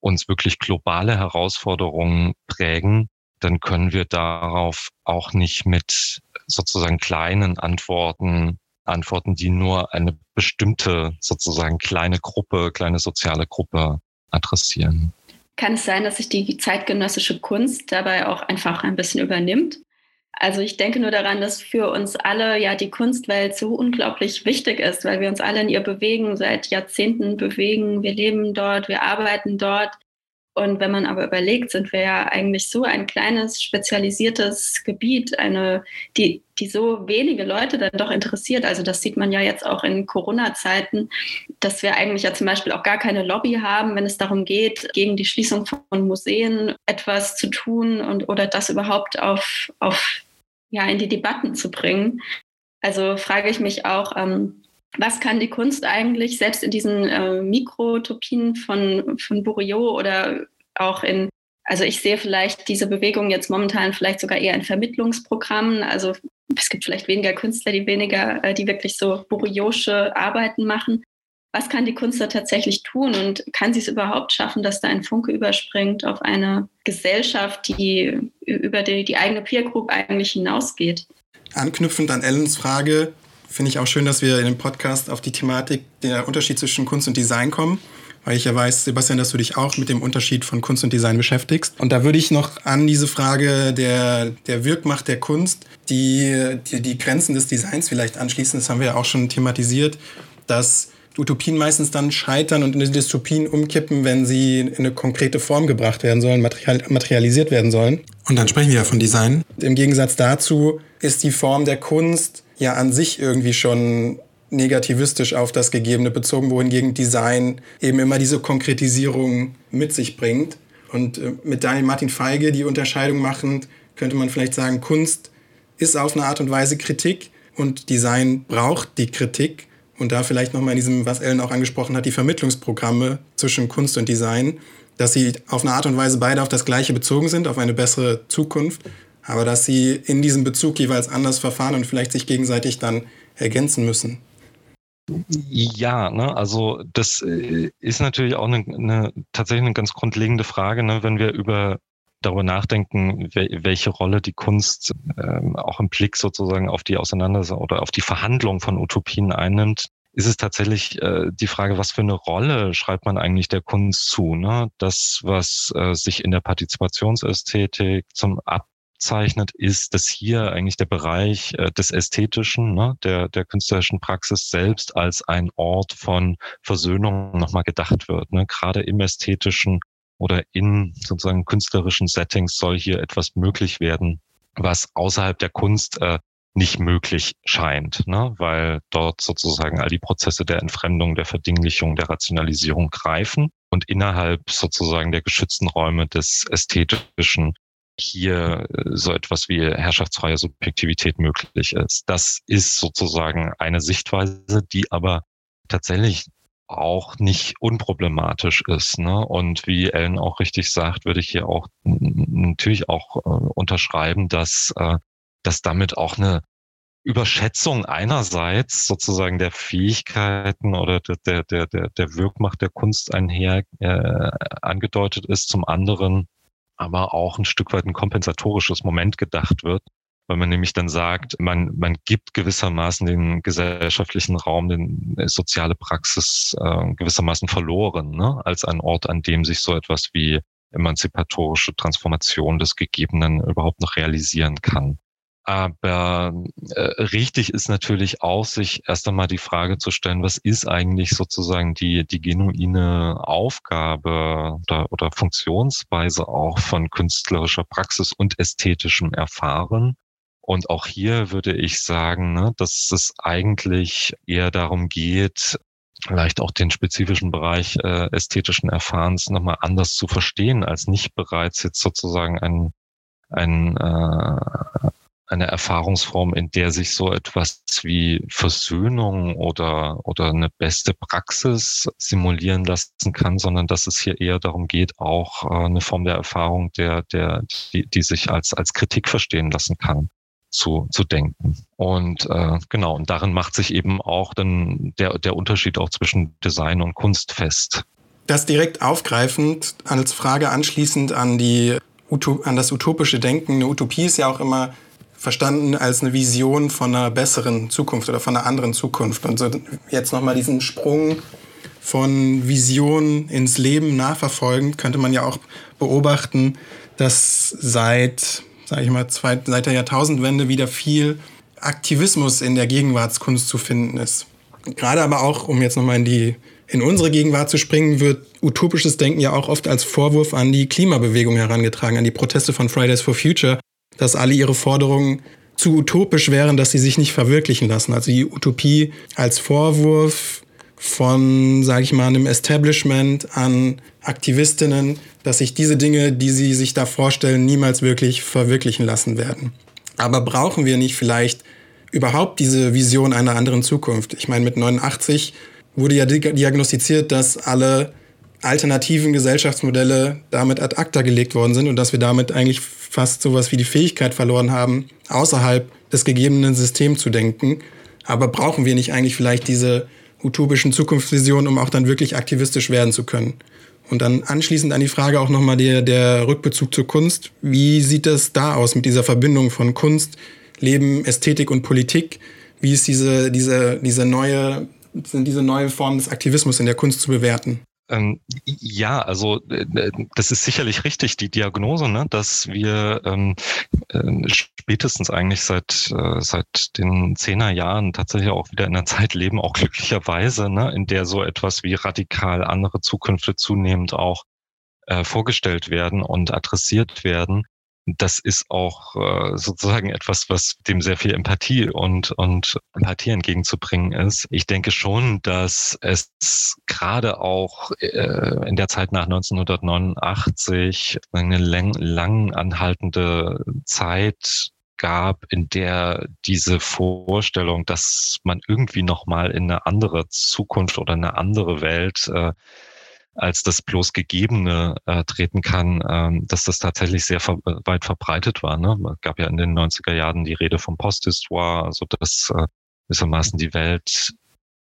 uns wirklich globale Herausforderungen prägen, dann können wir darauf auch nicht mit sozusagen kleinen Antworten antworten, die nur eine bestimmte sozusagen kleine Gruppe, kleine soziale Gruppe adressieren. Kann es sein, dass sich die zeitgenössische Kunst dabei auch einfach ein bisschen übernimmt? Also ich denke nur daran, dass für uns alle ja die Kunstwelt so unglaublich wichtig ist, weil wir uns alle in ihr bewegen, seit Jahrzehnten bewegen. Wir leben dort, wir arbeiten dort. Und wenn man aber überlegt, sind wir ja eigentlich so ein kleines, spezialisiertes Gebiet, eine, die, die so wenige Leute dann doch interessiert. Also das sieht man ja jetzt auch in Corona-Zeiten, dass wir eigentlich ja zum Beispiel auch gar keine Lobby haben, wenn es darum geht, gegen die Schließung von Museen etwas zu tun und oder das überhaupt auf, auf ja, in die Debatten zu bringen. Also frage ich mich auch, ähm, was kann die Kunst eigentlich selbst in diesen äh, Mikrotopien von, von Bourriot oder auch in, also ich sehe vielleicht diese Bewegung jetzt momentan vielleicht sogar eher in Vermittlungsprogrammen. Also es gibt vielleicht weniger Künstler, die weniger, äh, die wirklich so Bourriosche Arbeiten machen. Was kann die Kunst da tatsächlich tun und kann sie es überhaupt schaffen, dass da ein Funke überspringt auf eine Gesellschaft, die über die, die eigene Peer Group eigentlich hinausgeht? Anknüpfend an Ellens Frage, finde ich auch schön, dass wir in dem Podcast auf die Thematik der Unterschied zwischen Kunst und Design kommen, weil ich ja weiß, Sebastian, dass du dich auch mit dem Unterschied von Kunst und Design beschäftigst. Und da würde ich noch an diese Frage der, der Wirkmacht der Kunst, die, die, die Grenzen des Designs vielleicht anschließen. Das haben wir ja auch schon thematisiert, dass Utopien meistens dann scheitern und in Dystopien umkippen, wenn sie in eine konkrete Form gebracht werden sollen, material, materialisiert werden sollen. Und dann sprechen wir ja von Design. Im Gegensatz dazu ist die Form der Kunst ja an sich irgendwie schon negativistisch auf das Gegebene bezogen, wohingegen Design eben immer diese Konkretisierung mit sich bringt. Und äh, mit Daniel Martin Feige die Unterscheidung machend, könnte man vielleicht sagen, Kunst ist auf eine Art und Weise Kritik und Design braucht die Kritik. Und da vielleicht nochmal in diesem, was Ellen auch angesprochen hat, die Vermittlungsprogramme zwischen Kunst und Design, dass sie auf eine Art und Weise beide auf das Gleiche bezogen sind, auf eine bessere Zukunft aber dass sie in diesem Bezug jeweils anders verfahren und vielleicht sich gegenseitig dann ergänzen müssen. Ja, ne, also das äh, ist natürlich auch eine, eine tatsächlich eine ganz grundlegende Frage, ne, wenn wir über darüber nachdenken, welche Rolle die Kunst ähm, auch im Blick sozusagen auf die Auseinandersetzung oder auf die Verhandlung von Utopien einnimmt, ist es tatsächlich äh, die Frage, was für eine Rolle schreibt man eigentlich der Kunst zu? Ne? Das, was äh, sich in der Partizipationsästhetik zum Ab abzeichnet, ist, dass hier eigentlich der Bereich äh, des Ästhetischen, ne, der, der künstlerischen Praxis selbst als ein Ort von Versöhnung nochmal gedacht wird. Ne. Gerade im Ästhetischen oder in sozusagen künstlerischen Settings soll hier etwas möglich werden, was außerhalb der Kunst äh, nicht möglich scheint, ne? weil dort sozusagen all die Prozesse der Entfremdung, der Verdinglichung, der Rationalisierung greifen und innerhalb sozusagen der geschützten Räume des Ästhetischen hier äh, so etwas wie herrschaftsfreie Subjektivität möglich ist. Das ist sozusagen eine Sichtweise, die aber tatsächlich auch nicht unproblematisch ist. Ne? Und wie Ellen auch richtig sagt, würde ich hier auch natürlich auch äh, unterschreiben, dass, äh, dass damit auch eine Überschätzung einerseits sozusagen der Fähigkeiten oder der, der, der, der Wirkmacht der Kunst einher äh, angedeutet ist, zum anderen aber auch ein Stück weit ein kompensatorisches Moment gedacht wird, weil man nämlich dann sagt, man, man gibt gewissermaßen den gesellschaftlichen Raum, den soziale Praxis äh, gewissermaßen verloren, ne? als ein Ort, an dem sich so etwas wie emanzipatorische Transformation des Gegebenen überhaupt noch realisieren kann. Aber äh, richtig ist natürlich auch, sich erst einmal die Frage zu stellen, was ist eigentlich sozusagen die, die genuine Aufgabe oder, oder Funktionsweise auch von künstlerischer Praxis und ästhetischem Erfahren. Und auch hier würde ich sagen, ne, dass es eigentlich eher darum geht, vielleicht auch den spezifischen Bereich äh, ästhetischen Erfahrens nochmal anders zu verstehen, als nicht bereits jetzt sozusagen ein, ein äh, eine Erfahrungsform, in der sich so etwas wie Versöhnung oder, oder eine beste Praxis simulieren lassen kann, sondern dass es hier eher darum geht, auch äh, eine Form der Erfahrung, der, der, die, die sich als, als Kritik verstehen lassen kann zu, zu denken. Und äh, genau, und darin macht sich eben auch dann der, der Unterschied auch zwischen Design und Kunst fest. Das direkt aufgreifend als Frage anschließend an die an das utopische Denken. Eine Utopie ist ja auch immer verstanden als eine Vision von einer besseren Zukunft oder von einer anderen Zukunft. Und so jetzt nochmal diesen Sprung von Vision ins Leben nachverfolgen, könnte man ja auch beobachten, dass seit, sage ich mal, seit der Jahrtausendwende wieder viel Aktivismus in der Gegenwartskunst zu finden ist. Gerade aber auch, um jetzt nochmal in die in unsere Gegenwart zu springen, wird utopisches Denken ja auch oft als Vorwurf an die Klimabewegung herangetragen, an die Proteste von Fridays for Future, dass alle ihre Forderungen zu utopisch wären, dass sie sich nicht verwirklichen lassen. Also die Utopie als Vorwurf von, sage ich mal, einem Establishment an Aktivistinnen, dass sich diese Dinge, die sie sich da vorstellen, niemals wirklich verwirklichen lassen werden. Aber brauchen wir nicht vielleicht überhaupt diese Vision einer anderen Zukunft? Ich meine, mit 89 wurde ja diagnostiziert, dass alle alternativen Gesellschaftsmodelle damit ad acta gelegt worden sind und dass wir damit eigentlich fast sowas wie die Fähigkeit verloren haben, außerhalb des gegebenen Systems zu denken. Aber brauchen wir nicht eigentlich vielleicht diese utopischen Zukunftsvisionen, um auch dann wirklich aktivistisch werden zu können? Und dann anschließend an die Frage auch nochmal der, der Rückbezug zur Kunst. Wie sieht das da aus mit dieser Verbindung von Kunst, Leben, Ästhetik und Politik? Wie ist diese, diese, diese neue, sind diese neue Formen des Aktivismus in der Kunst zu bewerten? Ähm, ja, also äh, äh, das ist sicherlich richtig, die Diagnose, ne, dass wir ähm, äh, spätestens eigentlich seit, äh, seit den Zehnerjahren tatsächlich auch wieder in einer Zeit leben, auch glücklicherweise, ne, in der so etwas wie radikal andere Zukünfte zunehmend auch äh, vorgestellt werden und adressiert werden das ist auch äh, sozusagen etwas, was dem sehr viel Empathie und, und Empathie entgegenzubringen ist. Ich denke schon, dass es gerade auch äh, in der Zeit nach 1989 eine lang, lang anhaltende Zeit gab, in der diese Vorstellung, dass man irgendwie nochmal in eine andere Zukunft oder eine andere Welt äh, als das bloß Gegebene äh, treten kann, ähm, dass das tatsächlich sehr ver weit verbreitet war. Ne? Es gab ja in den 90er Jahren die Rede vom Posthistoire, also dass äh, gewissermaßen die Welt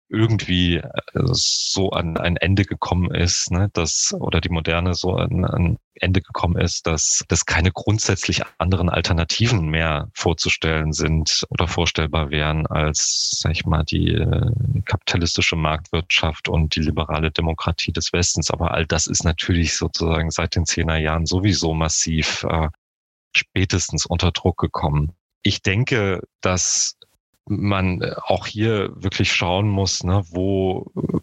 irgendwie äh, so an ein Ende gekommen ist, ne, dass oder die Moderne so an ein Ende gekommen ist, dass dass keine grundsätzlich anderen Alternativen mehr vorzustellen sind oder vorstellbar wären als, sag ich mal, die äh, kapitalistische Marktwirtschaft und die liberale Demokratie des Westens. Aber all das ist natürlich sozusagen seit den zehner Jahren sowieso massiv äh, spätestens unter Druck gekommen. Ich denke, dass man äh, auch hier wirklich schauen muss, ne, wo äh,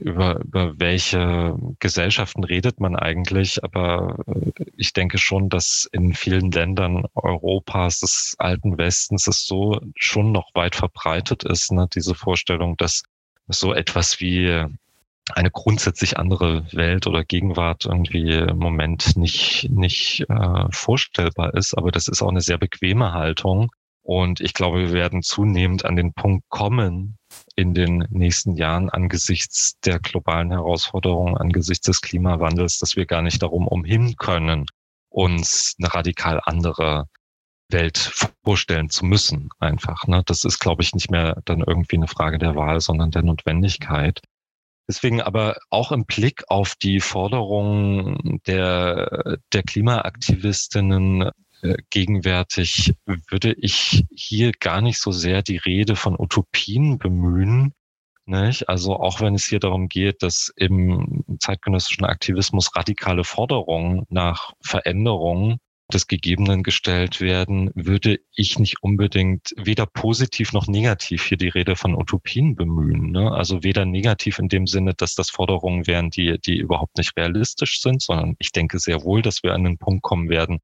über, über welche Gesellschaften redet man eigentlich. Aber äh, ich denke schon, dass in vielen Ländern Europas, des alten Westens, es so schon noch weit verbreitet ist, ne, diese Vorstellung, dass so etwas wie eine grundsätzlich andere Welt oder Gegenwart irgendwie im Moment nicht, nicht äh, vorstellbar ist. Aber das ist auch eine sehr bequeme Haltung, und ich glaube, wir werden zunehmend an den Punkt kommen in den nächsten Jahren angesichts der globalen Herausforderungen, angesichts des Klimawandels, dass wir gar nicht darum umhin können, uns eine radikal andere Welt vorstellen zu müssen, einfach. Ne? Das ist, glaube ich, nicht mehr dann irgendwie eine Frage der Wahl, sondern der Notwendigkeit. Deswegen aber auch im Blick auf die Forderungen der, der Klimaaktivistinnen gegenwärtig würde ich hier gar nicht so sehr die Rede von Utopien bemühen. Nicht? Also auch wenn es hier darum geht, dass im zeitgenössischen Aktivismus radikale Forderungen nach Veränderungen des Gegebenen gestellt werden, würde ich nicht unbedingt weder positiv noch negativ hier die Rede von Utopien bemühen. Ne? Also weder negativ in dem Sinne, dass das Forderungen wären, die, die überhaupt nicht realistisch sind, sondern ich denke sehr wohl, dass wir an den Punkt kommen werden,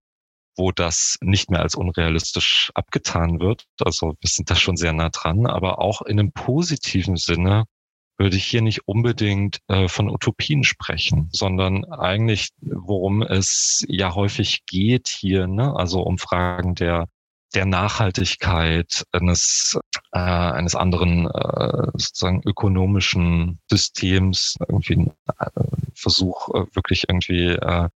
wo das nicht mehr als unrealistisch abgetan wird. Also wir sind da schon sehr nah dran, aber auch in einem positiven Sinne würde ich hier nicht unbedingt äh, von Utopien sprechen, sondern eigentlich, worum es ja häufig geht hier, ne? also um Fragen der der Nachhaltigkeit eines, äh, eines anderen äh, sozusagen ökonomischen Systems, irgendwie ein äh, Versuch, äh, wirklich irgendwie äh,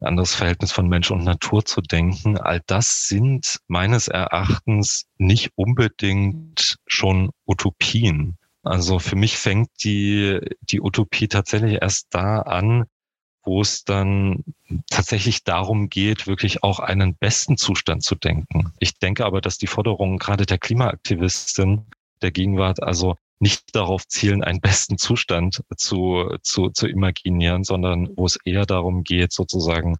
ein anderes Verhältnis von Mensch und Natur zu denken. All das sind meines Erachtens nicht unbedingt schon Utopien. Also für mich fängt die, die Utopie tatsächlich erst da an, wo es dann tatsächlich darum geht, wirklich auch einen besten Zustand zu denken. Ich denke aber, dass die Forderungen gerade der Klimaaktivisten der Gegenwart also nicht darauf zielen, einen besten Zustand zu, zu, zu imaginieren, sondern wo es eher darum geht, sozusagen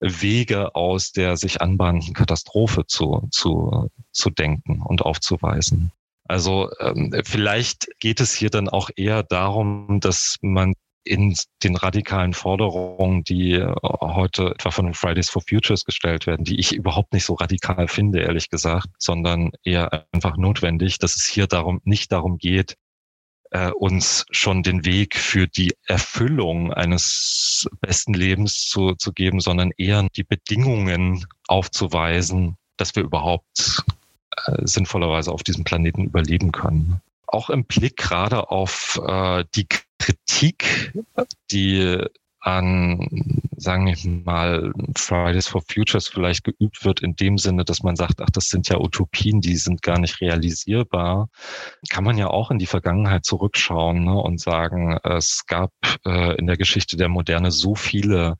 Wege aus der sich anbahnenden Katastrophe zu, zu, zu denken und aufzuweisen. Also ähm, vielleicht geht es hier dann auch eher darum, dass man in den radikalen Forderungen, die äh, heute etwa von Fridays for Futures gestellt werden, die ich überhaupt nicht so radikal finde, ehrlich gesagt, sondern eher einfach notwendig, dass es hier darum nicht darum geht, äh, uns schon den Weg für die Erfüllung eines besten Lebens zu, zu geben, sondern eher die Bedingungen aufzuweisen, dass wir überhaupt äh, sinnvollerweise auf diesem Planeten überleben können. Auch im Blick gerade auf äh, die Kritik, die an, sagen wir mal, Fridays for Futures vielleicht geübt wird, in dem Sinne, dass man sagt, ach, das sind ja Utopien, die sind gar nicht realisierbar, kann man ja auch in die Vergangenheit zurückschauen ne, und sagen, es gab äh, in der Geschichte der Moderne so viele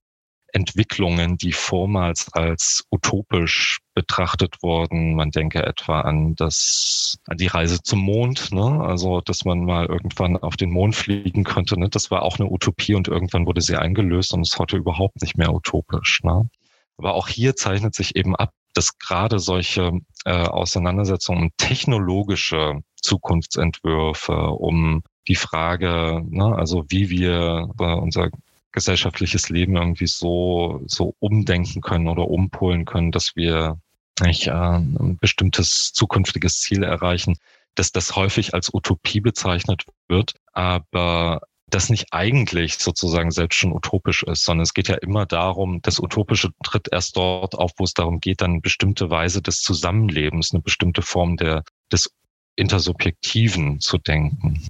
Entwicklungen, die vormals als utopisch betrachtet wurden. Man denke etwa an das, an die Reise zum Mond, ne? also dass man mal irgendwann auf den Mond fliegen könnte. Ne? Das war auch eine Utopie und irgendwann wurde sie eingelöst und ist heute überhaupt nicht mehr utopisch. Ne? Aber auch hier zeichnet sich eben ab, dass gerade solche äh, Auseinandersetzungen um technologische Zukunftsentwürfe, um die Frage, ne, also wie wir äh, unser gesellschaftliches Leben irgendwie so, so umdenken können oder umpolen können, dass wir nicht, äh, ein bestimmtes zukünftiges Ziel erreichen, dass das häufig als Utopie bezeichnet wird, aber das nicht eigentlich sozusagen selbst schon utopisch ist, sondern es geht ja immer darum, das Utopische tritt erst dort auf, wo es darum geht, dann eine bestimmte Weise des Zusammenlebens, eine bestimmte Form der, des Intersubjektiven zu denken.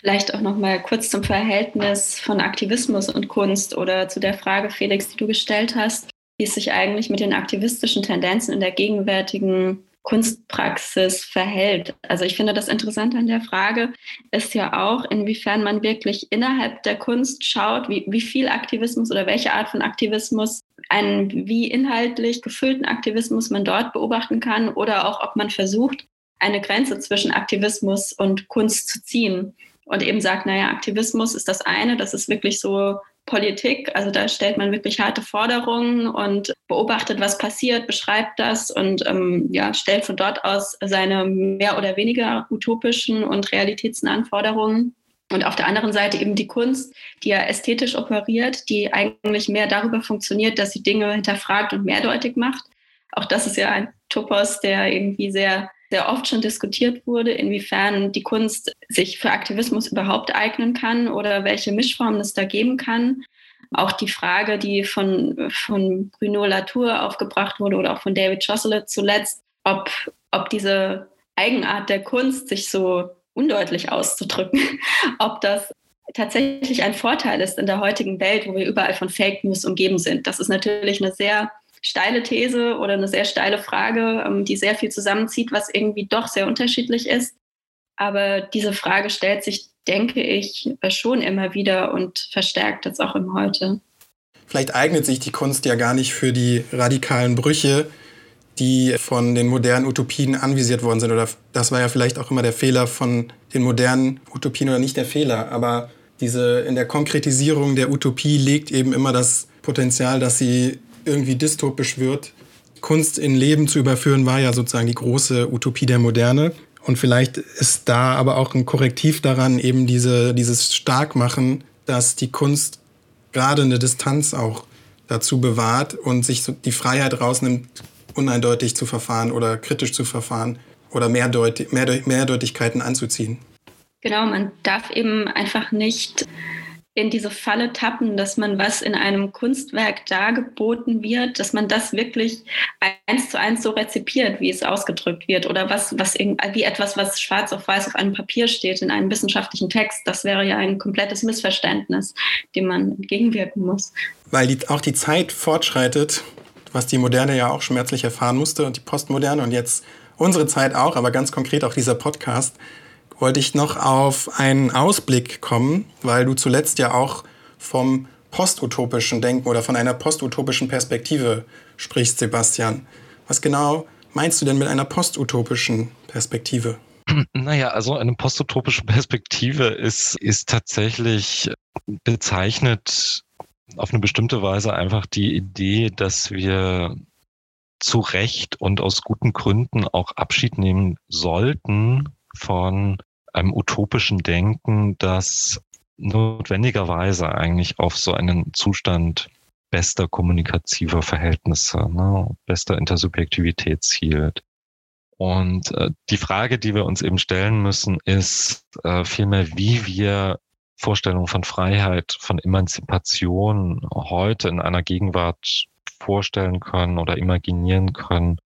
Vielleicht auch noch mal kurz zum Verhältnis von Aktivismus und Kunst oder zu der Frage, Felix, die du gestellt hast, wie es sich eigentlich mit den aktivistischen Tendenzen in der gegenwärtigen Kunstpraxis verhält. Also ich finde das Interessante an der Frage ist ja auch, inwiefern man wirklich innerhalb der Kunst schaut, wie, wie viel Aktivismus oder welche Art von Aktivismus, einen wie inhaltlich gefüllten Aktivismus man dort beobachten kann oder auch ob man versucht, eine Grenze zwischen Aktivismus und Kunst zu ziehen und eben sagt, naja, Aktivismus ist das eine, das ist wirklich so Politik, also da stellt man wirklich harte Forderungen und beobachtet, was passiert, beschreibt das und ähm, ja, stellt von dort aus seine mehr oder weniger utopischen und realitätsnahen Forderungen. Und auf der anderen Seite eben die Kunst, die ja ästhetisch operiert, die eigentlich mehr darüber funktioniert, dass sie Dinge hinterfragt und mehrdeutig macht. Auch das ist ja ein Topos, der irgendwie sehr sehr oft schon diskutiert wurde, inwiefern die Kunst sich für Aktivismus überhaupt eignen kann oder welche Mischformen es da geben kann. Auch die Frage, die von, von Bruno Latour aufgebracht wurde oder auch von David Chosselet zuletzt, ob, ob diese Eigenart der Kunst, sich so undeutlich auszudrücken, ob das tatsächlich ein Vorteil ist in der heutigen Welt, wo wir überall von Fake News umgeben sind. Das ist natürlich eine sehr steile These oder eine sehr steile Frage, ähm, die sehr viel zusammenzieht, was irgendwie doch sehr unterschiedlich ist. Aber diese Frage stellt sich, denke ich, schon immer wieder und verstärkt jetzt auch im Heute. Vielleicht eignet sich die Kunst ja gar nicht für die radikalen Brüche, die von den modernen Utopien anvisiert worden sind. Oder das war ja vielleicht auch immer der Fehler von den modernen Utopien oder nicht der Fehler. Aber diese in der Konkretisierung der Utopie liegt eben immer das Potenzial, dass sie irgendwie dystopisch wird. Kunst in Leben zu überführen, war ja sozusagen die große Utopie der Moderne. Und vielleicht ist da aber auch ein Korrektiv daran, eben diese, dieses Starkmachen, dass die Kunst gerade eine Distanz auch dazu bewahrt und sich die Freiheit rausnimmt, uneindeutig zu verfahren oder kritisch zu verfahren oder Mehrdeutig Mehrdeutigkeiten anzuziehen. Genau, man darf eben einfach nicht in diese Falle tappen, dass man was in einem Kunstwerk dargeboten wird, dass man das wirklich eins zu eins so rezipiert, wie es ausgedrückt wird oder was, was wie etwas, was schwarz auf weiß auf einem Papier steht in einem wissenschaftlichen Text. Das wäre ja ein komplettes Missverständnis, dem man entgegenwirken muss. Weil die, auch die Zeit fortschreitet, was die Moderne ja auch schmerzlich erfahren musste und die Postmoderne und jetzt unsere Zeit auch, aber ganz konkret auch dieser Podcast wollte ich noch auf einen Ausblick kommen, weil du zuletzt ja auch vom postutopischen Denken oder von einer postutopischen Perspektive sprichst, Sebastian. Was genau meinst du denn mit einer postutopischen Perspektive? Naja, also eine postutopische Perspektive ist, ist tatsächlich bezeichnet auf eine bestimmte Weise einfach die Idee, dass wir zu Recht und aus guten Gründen auch Abschied nehmen sollten von einem utopischen Denken, das notwendigerweise eigentlich auf so einen Zustand bester kommunikativer Verhältnisse, ne, bester Intersubjektivität zielt. Und äh, die Frage, die wir uns eben stellen müssen, ist äh, vielmehr, wie wir Vorstellungen von Freiheit, von Emanzipation heute in einer Gegenwart vorstellen können oder imaginieren können,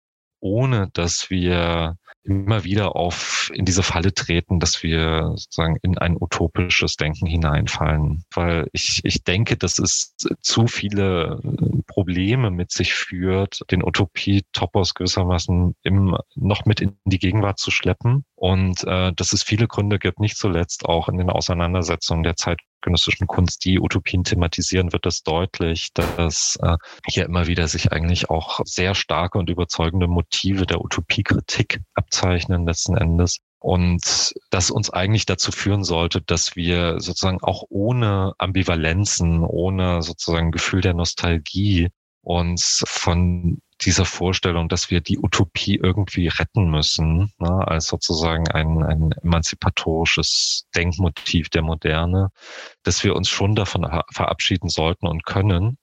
ohne dass wir immer wieder auf in diese Falle treten, dass wir sozusagen in ein utopisches Denken hineinfallen. Weil ich, ich denke, dass es zu viele Probleme mit sich führt, den Utopie-Topos gewissermaßen im, noch mit in die Gegenwart zu schleppen. Und äh, dass es viele Gründe gibt, nicht zuletzt auch in den Auseinandersetzungen der Zeit zeitgenössischen Kunst, die Utopien thematisieren, wird es deutlich, dass äh, hier immer wieder sich eigentlich auch sehr starke und überzeugende Motive der Utopiekritik abzeichnen letzten Endes. Und das uns eigentlich dazu führen sollte, dass wir sozusagen auch ohne Ambivalenzen, ohne sozusagen Gefühl der Nostalgie uns von dieser Vorstellung, dass wir die Utopie irgendwie retten müssen, ne, als sozusagen ein, ein emanzipatorisches Denkmotiv der Moderne, dass wir uns schon davon verabschieden sollten und können,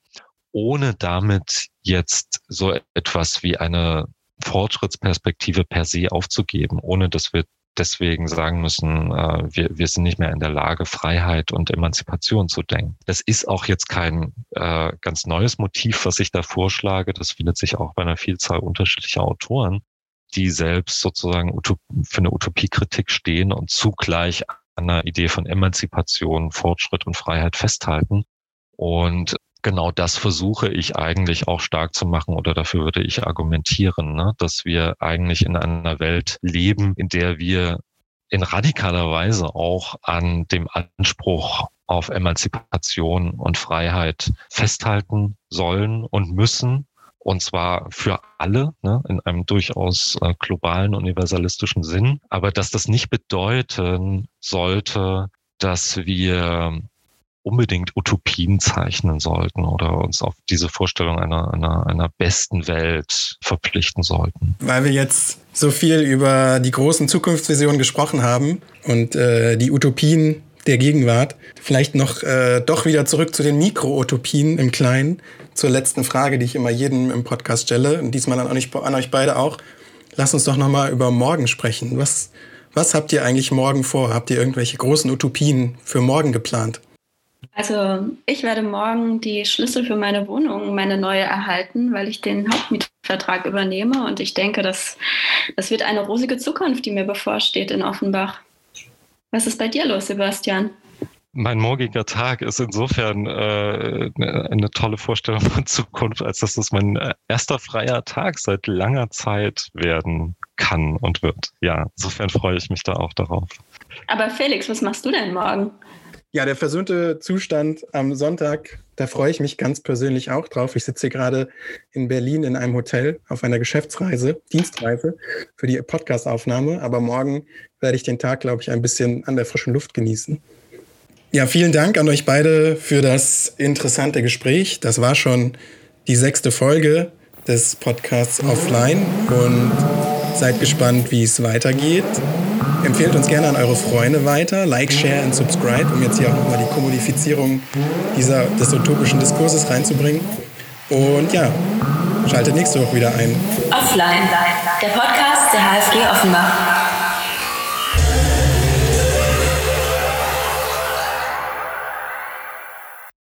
ohne damit jetzt so etwas wie eine Fortschrittsperspektive per se aufzugeben, ohne dass wir deswegen sagen müssen, äh, wir, wir sind nicht mehr in der Lage, Freiheit und Emanzipation zu denken. Das ist auch jetzt kein äh, ganz neues Motiv, was ich da vorschlage. Das findet sich auch bei einer Vielzahl unterschiedlicher Autoren, die selbst sozusagen für eine Utopiekritik stehen und zugleich an einer Idee von Emanzipation, Fortschritt und Freiheit festhalten. Und genau das versuche ich eigentlich auch stark zu machen oder dafür würde ich argumentieren, ne? dass wir eigentlich in einer Welt leben, in der wir in radikaler Weise auch an dem Anspruch auf Emanzipation und Freiheit festhalten sollen und müssen. Und zwar für alle, ne, in einem durchaus äh, globalen, universalistischen Sinn. Aber dass das nicht bedeuten sollte, dass wir unbedingt Utopien zeichnen sollten oder uns auf diese Vorstellung einer, einer, einer besten Welt verpflichten sollten. Weil wir jetzt so viel über die großen Zukunftsvisionen gesprochen haben und äh, die Utopien der Gegenwart, vielleicht noch äh, doch wieder zurück zu den Mikro-Utopien im Kleinen, zur letzten Frage, die ich immer jedem im Podcast stelle und diesmal an euch, an euch beide auch. Lasst uns doch nochmal über morgen sprechen. Was, was habt ihr eigentlich morgen vor? Habt ihr irgendwelche großen Utopien für morgen geplant? Also ich werde morgen die Schlüssel für meine Wohnung, meine neue erhalten, weil ich den Hauptmietvertrag übernehme und ich denke, dass das wird eine rosige Zukunft, die mir bevorsteht in Offenbach. Was ist bei dir los, Sebastian? Mein morgiger Tag ist insofern äh, eine tolle Vorstellung von Zukunft, als dass es mein äh, erster freier Tag seit langer Zeit werden kann und wird. Ja, insofern freue ich mich da auch darauf. Aber Felix, was machst du denn morgen? Ja, der versöhnte Zustand am Sonntag, da freue ich mich ganz persönlich auch drauf. Ich sitze hier gerade in Berlin in einem Hotel auf einer Geschäftsreise, Dienstreise für die Podcastaufnahme. Aber morgen werde ich den Tag, glaube ich, ein bisschen an der frischen Luft genießen. Ja, vielen Dank an euch beide für das interessante Gespräch. Das war schon die sechste Folge des Podcasts Offline und seid gespannt, wie es weitergeht. Empfehlt uns gerne an eure Freunde weiter. Like, share und subscribe, um jetzt hier auch nochmal die Kommodifizierung dieser, des utopischen Diskurses reinzubringen. Und ja, schaltet nächste Woche wieder ein. Offline, der Podcast der HFG Offenbach.